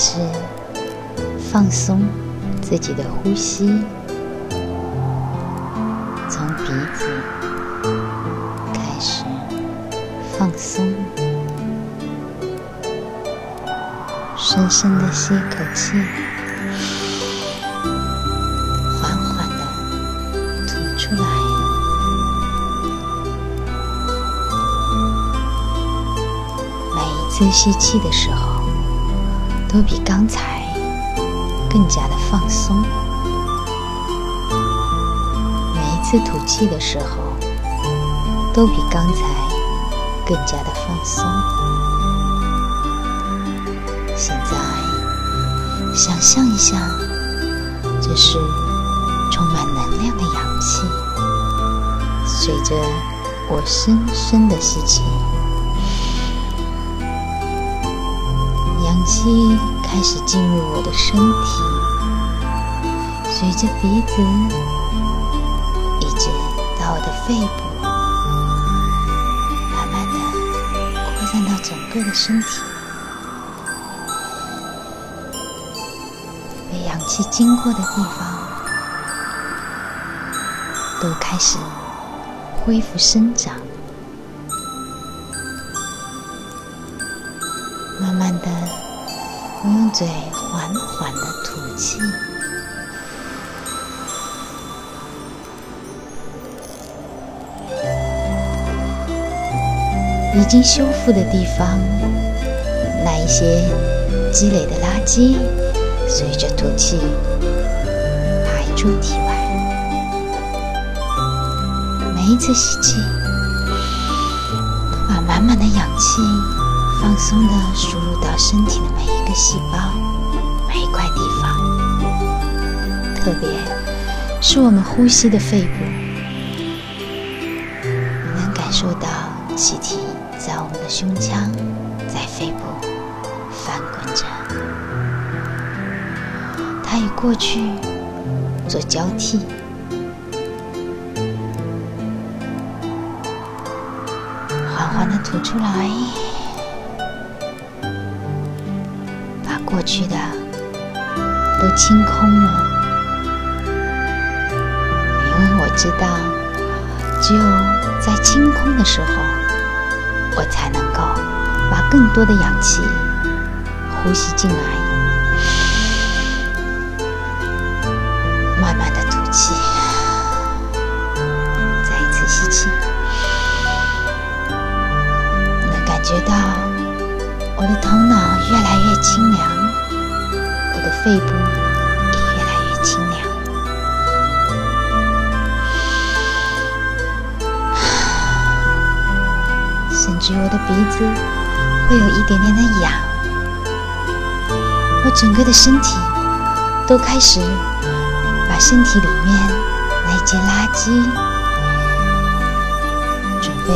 是放松自己的呼吸，从鼻子开始放松，深深的吸一口气，缓缓的吐出来。每一次吸气的时候，都比刚才更加的放松；每一次吐气的时候，都比刚才更加的放松。现在，想象一下，这是充满能量的氧气，随着我深深的吸气。氧气开始进入我的身体，随着鼻子一直到我的肺部，慢慢的扩散到整个的身体。被氧气经过的地方，都开始恢复生长。慢慢的，嘴缓缓的吐气，已经修复的地方，那一些积累的垃圾，随着吐气排出体外。每一次吸气，把满满的氧气。放松的输入到身体的每一个细胞、每一块地方，特别是我们呼吸的肺部，你能感受到气体在我们的胸腔、在肺部翻滚着，它与过去做交替，缓缓的吐出来。过去的都清空了，因为我知道，只有在清空的时候，我才能够把更多的氧气呼吸进来。慢慢的吐气，再一次吸气，能感觉到我的头脑越来越清凉。背部也越来越清凉，甚至我的鼻子会有一点点的痒。我整个的身体都开始把身体里面那些垃圾准备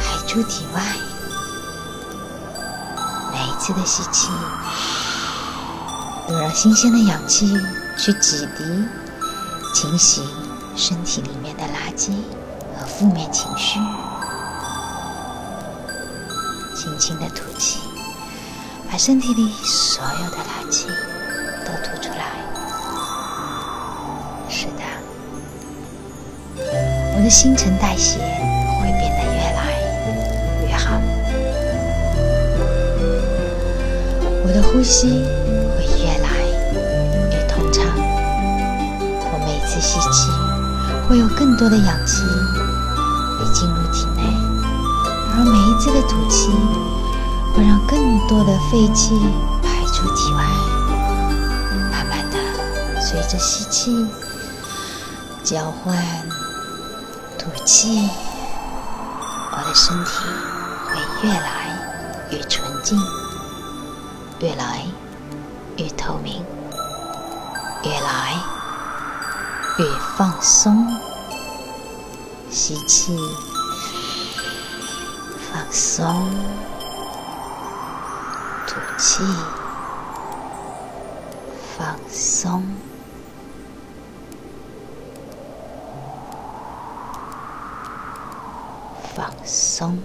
排出体外。每一次的吸气。都让新鲜的氧气去挤涤、清洗身体里面的垃圾和负面情绪，轻轻的吐气，把身体里所有的垃圾都吐出来。是的，我的新陈代谢会变得越来越好，我的呼吸。越来越通畅我每次吸气，会有更多的氧气被进入体内；而每一次的吐气，会让更多的废气排出体外。慢慢的，随着吸气交换吐气，我的身体会越来越纯净，越来越透明，越来。越放松，吸气，放松，吐气，放松，放松。